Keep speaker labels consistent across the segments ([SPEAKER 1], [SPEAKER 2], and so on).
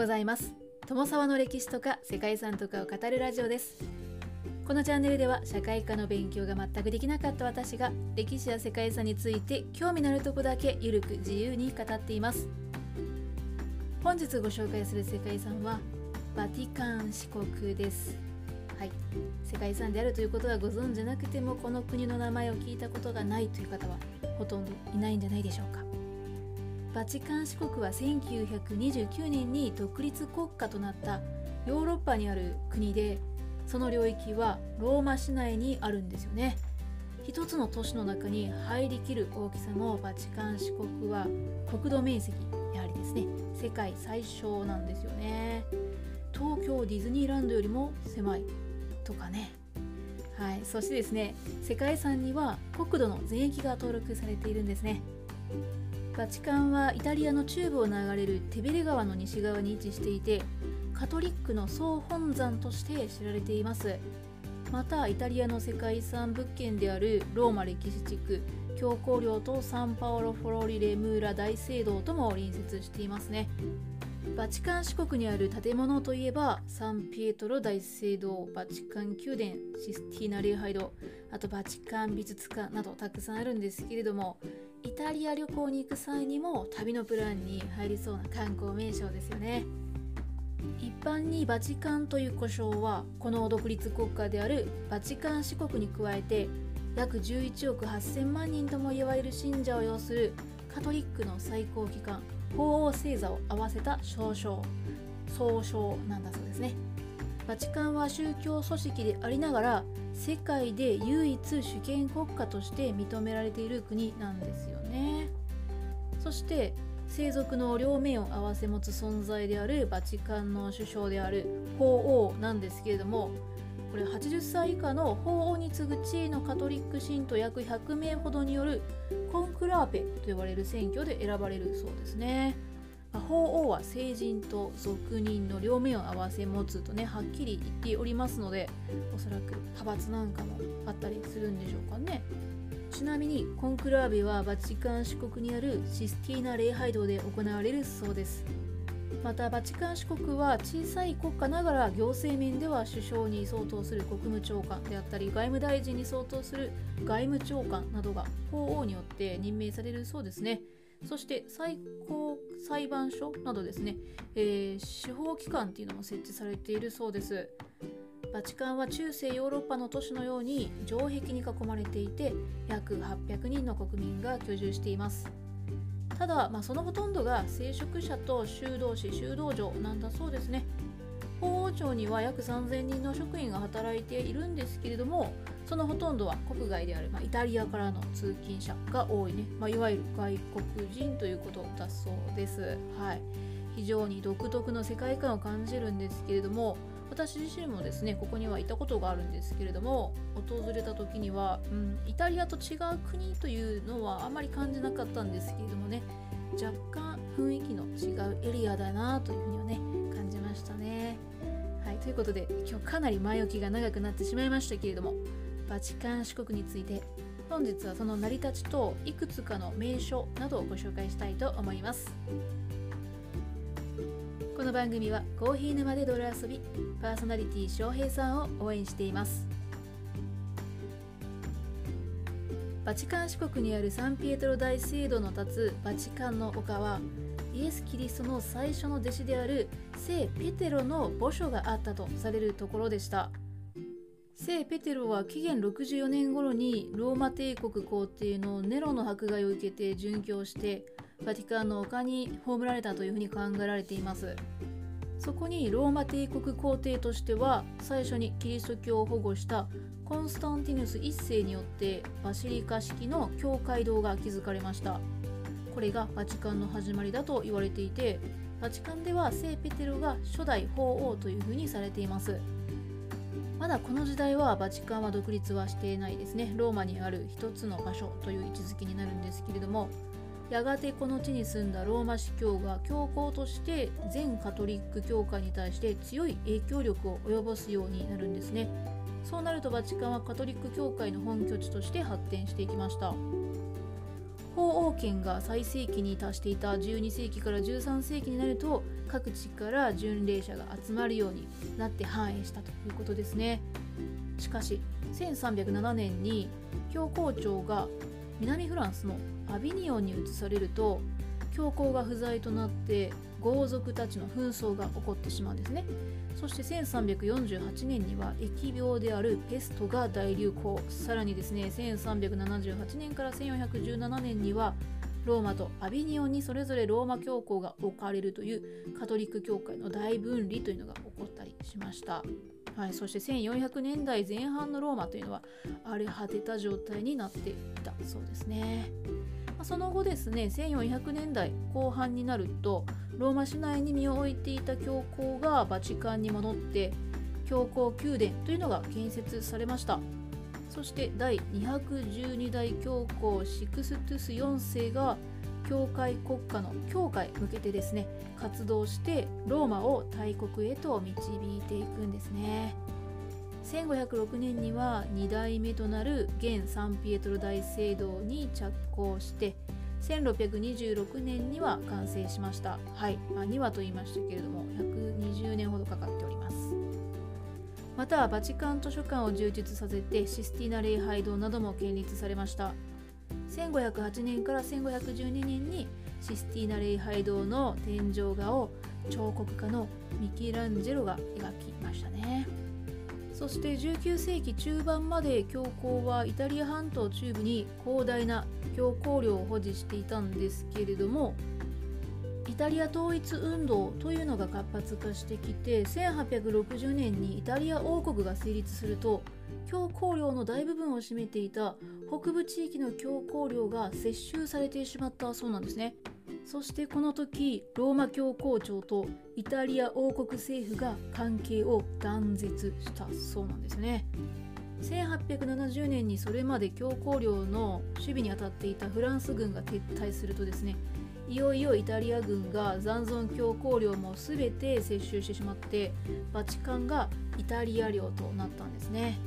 [SPEAKER 1] ございます。友沢の歴史とか世界遺産とかを語るラジオです。このチャンネルでは社会科の勉強が全くできなかった私が歴史や世界遺産について興味のあるとこだけゆるく自由に語っています。本日ご紹介する世界遺産はバティカン四国です。はい。世界遺産であるということはご存じなくてもこの国の名前を聞いたことがないという方はほとんどいないんじゃないでしょうか。バチカン市国は1929年に独立国家となったヨーロッパにある国でその領域はローマ市内にあるんですよね。一つの都市の中に入りきる大きさもバチカン市国は国土面積やはりですね世界最小なんですよね。東京ディズニーランドよりも狭いとかね。はいそしてですね世界遺産には国土の全域が登録されているんですね。バチカンはイタリアの中部を流れるテベレ川の西側に位置していてカトリックの総本山として知られています。またイタリアの世界遺産物件であるローマ歴史地区教皇陵とサンパオロ・フォロリレ・ムーラ大聖堂とも隣接していますね。バチカン四国にある建物といえばサンピエトロ大聖堂バチカン宮殿システィーナ礼拝堂あとバチカン美術館などたくさんあるんですけれどもイタリア旅行に行く際にも旅のプランに入りそうな観光名所ですよね。一般にバチカンという呼称はこの独立国家であるバチカン四国に加えて約11億8000万人とも言われる信者を要するカトリックの最高機関法王星座を合わせた総称総称なんだそうですね。バチカンは宗教組織でありながら世界で唯一主権国家として認められている国なんですよね。そして生族の両面を合わせ持つ存在であるバチカンの首相である法王なんですけれどもこれ80歳以下の法王に次ぐ地位のカトリック信徒約100名ほどによるコンクラーペと呼ばれる選挙で選ばれるそうですね。法王は成人と俗人の両面を合わせ持つとねはっきり言っておりますのでおそらく派閥なんかもあったりするんでしょうかねちなみにコンクラーベはバチカン市国にあるシスティーナ礼拝堂で行われるそうですまたバチカン市国は小さい国家ながら行政面では首相に相当する国務長官であったり外務大臣に相当する外務長官などが法王によって任命されるそうですね。そして最高裁判所などですね、えー、司法機関っていうのも設置されているそうです。バチカンは中世ヨーロッパの都市のように城壁に囲まれていて約800人の国民が居住しています。ただ、まあ、そのほとんどが聖職者と修道士修道場なんだそうですね。法王庁には約3000人の職員が働いているんですけれどもそのほとんどは国外である、まあ、イタリアからの通勤者が多いね、まあ、いわゆる外国人ということだそうです。はい、非常に独特の世界観を感じるんですけれども私自身もですねここには行ったことがあるんですけれども訪れた時には、うん、イタリアと違う国というのはあまり感じなかったんですけれどもね若干雰囲気の違うエリアだなというふうにはね感じましたね。はい、ということで今日かなり前置きが長くなってしまいましたけれどもバチカン四国について本日はその成り立ちといくつかの名所などをご紹介したいと思いますこの番組はコーヒー沼で泥遊びパーソナリティ翔平さんを応援しています。バチカン四国にあるサンピエトロ大聖堂の立つバチカンの丘はイエス・キリストの最初の弟子である聖ペテロの墓所があったとされるところでした。聖ペテロは紀元64年頃にローマ帝国皇帝のネロの迫害を受けて殉教してバティカンの丘に葬られたというふうに考えられています。そこにローマ帝国皇帝としては最初にキリスト教を保護したコンスタンティヌス1世によってバシリカ式の教会堂が築かれました。これがバチカンの始まりだと言われていてバチカンでは聖ペテロが初代法王というふうにされています。まだこの時代はバチカンは独立はしていないですね。ローマにある一つの場所という位置づけになるんですけれどもやがてこの地に住んだローマ司教が教皇として全カトリック教会に対して強い影響力を及ぼすようになるんですね。そうなるとバチカンはカトリック教会の本拠地として発展していきました。法王権が最盛期に達していた12世紀から13世紀になると各地から巡礼者が集まるようになって繁栄したということですね。しかし1307年に教皇庁が南フランスのアビニオンに移されると教皇が不在となって豪族たちの紛争が起こってしまうんですねそして1348年には疫病であるペストが大流行さらにですね1378年から1417年にはローマとアビニオンにそれぞれローマ教皇が置かれるというカトリック教会の大分離というのが起こったりしました。はい、そして1400年代前半のローマというのは荒れ果てた状態になっていたそうですね。その後ですね1400年代後半になるとローマ市内に身を置いていた教皇がバチカンに戻って教皇宮殿というのが建設されましたそして第212代教皇シクストゥス4世が教会国家の教会向けてですね活動してローマを大国へと導いていくんですね。1506年には2代目となる現サンピエトロ大聖堂に着工して1626年には完成しました。はい、まあ、2話と言いましたけれども120年ほどかかっております。またバチカン図書館を充実させてシスティーナ礼拝堂なども建立されました。1508年から1512年にシスティーナ礼拝堂の天井画を彫刻家のミキランジェロが描きましたね。そして19世紀中盤まで教皇はイタリア半島中部に広大な教皇領を保持していたんですけれどもイタリア統一運動というのが活発化してきて1860年にイタリア王国が成立すると教皇領の大部分を占めていた北部地域の教皇領が接収されてしまったそうなんですね。そしてこの時ローマ教皇庁とイタリア王国政府が関係を断絶したそうなんですね。1870年にそれまで教皇領の守備に当たっていたフランス軍が撤退するとですねいよいよイタリア軍が残存教皇領も全て接収してしまってバチカンがイタリア領となったんですね。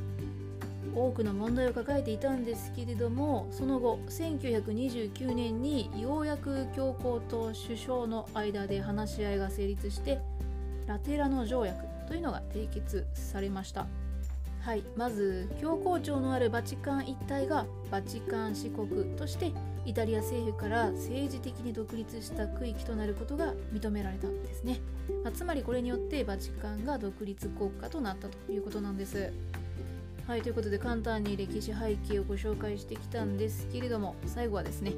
[SPEAKER 1] 多くの問題を抱えていたんですけれどもその後1929年にようやく教皇と首相の間で話し合いが成立してラテラノ条約というのが締結されました。はいまず教皇庁のあるバチカン一帯がバチカン市国としてイタリア政府から政治的に独立した区域となることが認められたんですね、まあ、つまりこれによってバチカンが独立国家となったということなんです。はいということで簡単に歴史背景をご紹介してきたんですけれども最後はですね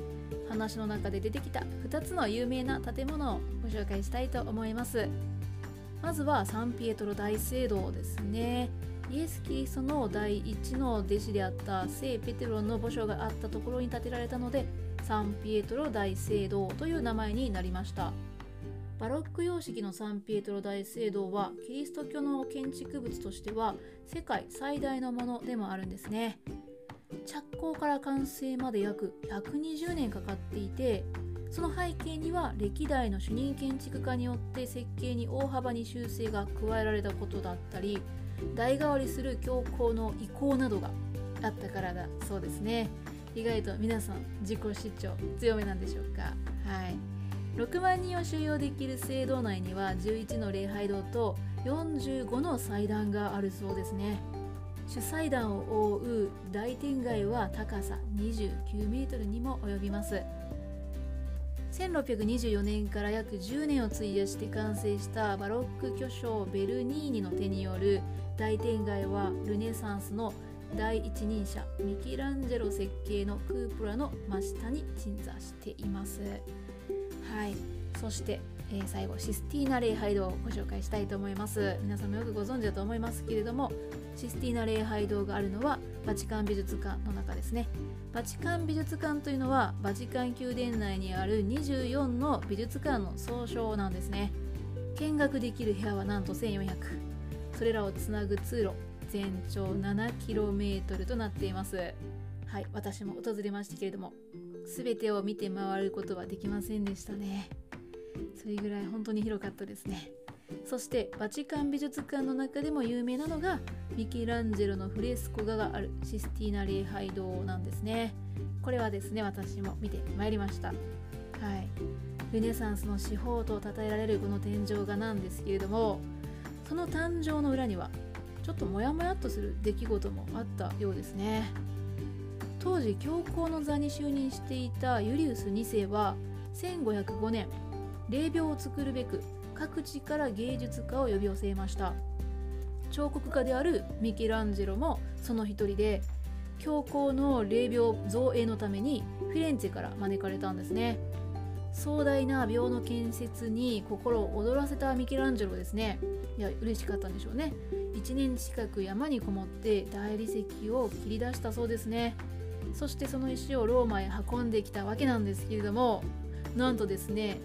[SPEAKER 1] 話の中で出てきた2つの有名な建物をご紹介したいと思います。まずはサンピエトロ大聖堂ですね。イエス・キリストの第一の弟子であった聖ペテロの墓所があったところに建てられたのでサンピエトロ大聖堂という名前になりました。バロック様式のサンピエトロ大聖堂はキリスト教の建築物としては世界最大のものでもあるんですね。着工から完成まで約120年かかっていてその背景には歴代の主任建築家によって設計に大幅に修正が加えられたことだったり代替わりする教皇の意向などがあったからだそうですね。意外と皆さん自己主張強めなんでしょうか？はい。6万人を収容できる聖堂内には11の礼拝堂と45の祭壇があるそうですね主祭壇を覆う大天街は高さ29メートルにも及びます1624年から約10年を費やして完成したバロック巨匠ベルニーニの手による大天街はルネサンスの第一人者ミキランジェロ設計のクープラの真下に鎮座しています。はい。そして、えー、最後システィーナ礼拝堂をご紹介したいと思います。皆さんもよくご存知だと思いますけれどもシスティーナ礼拝堂があるのはバチカン美術館の中ですね。バチカン美術館というのはバチカン宮殿内にある24の美術館の総称なんですね。見学できる部屋はなんと1400それらをつなぐ通路全長 7km となっています。はい私も訪れましたけれども全てを見て回ることはできませんでしたね。それぐらい本当に広かったですね。そしてバチカン美術館の中でも有名なのがミケランジェロのフレスコ画があるシスティーナ礼拝堂なんですね。これはですね私も見てまいりました。はい。ルネサンスの司法と称えられるこの天井画なんですけれどもその誕生の裏にはちょっとモヤモヤっとする出来事もあったようですね。当時教皇の座に就任していたユリウス2世は1505年霊廟を作るべく各地から芸術家を呼び寄せました。彫刻家であるミケランジェロもその一人で教皇の霊廟造営のためにフィレンツェから招かれたんですね。壮大な廟の建設に心を躍らせたミケランジェロですね。いや嬉しかったんでしょうね。1年近く山にこもって大理石を切り出したそうですね。そしてその石をローマへ運んできたわけなんですけれどもなんとですね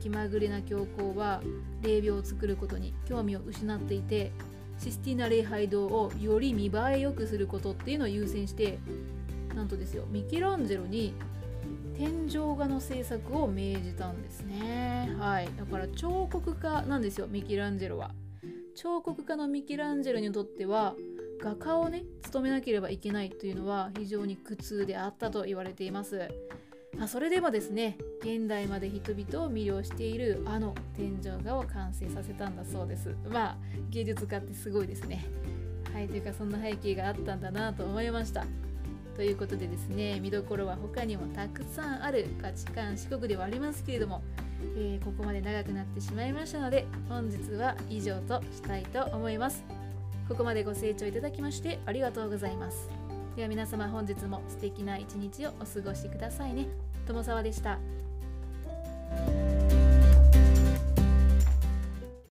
[SPEAKER 1] 気まぐれな教皇は霊廟を作ることに興味を失っていてシスティーナ礼拝堂をより見栄え良くすることっていうのを優先してなんとですよミケランジェロに天井画の制作を命じたんですね。はい。だから彫刻家なんですよミケランジェロは。彫刻家のミケランジェロにとっては画家をね務めなければいけないというのは非常に苦痛であったと言われています。まあ、それでもですね現代まで人々を魅了しているあの天井画を完成させたんだそうです。まあ芸術家ってすごいですね。はいというかそんな背景があったんだなと思いました。ということでですね見どころは他にもたくさんある価値観四国ではありますけれども、えー、ここまで長くなってしまいましたので本日は以上としたいと思います。ここまでご清聴いただきましてありがとうございます。では皆様本日も素敵な一日をお過ごしくださいね。友沢でした。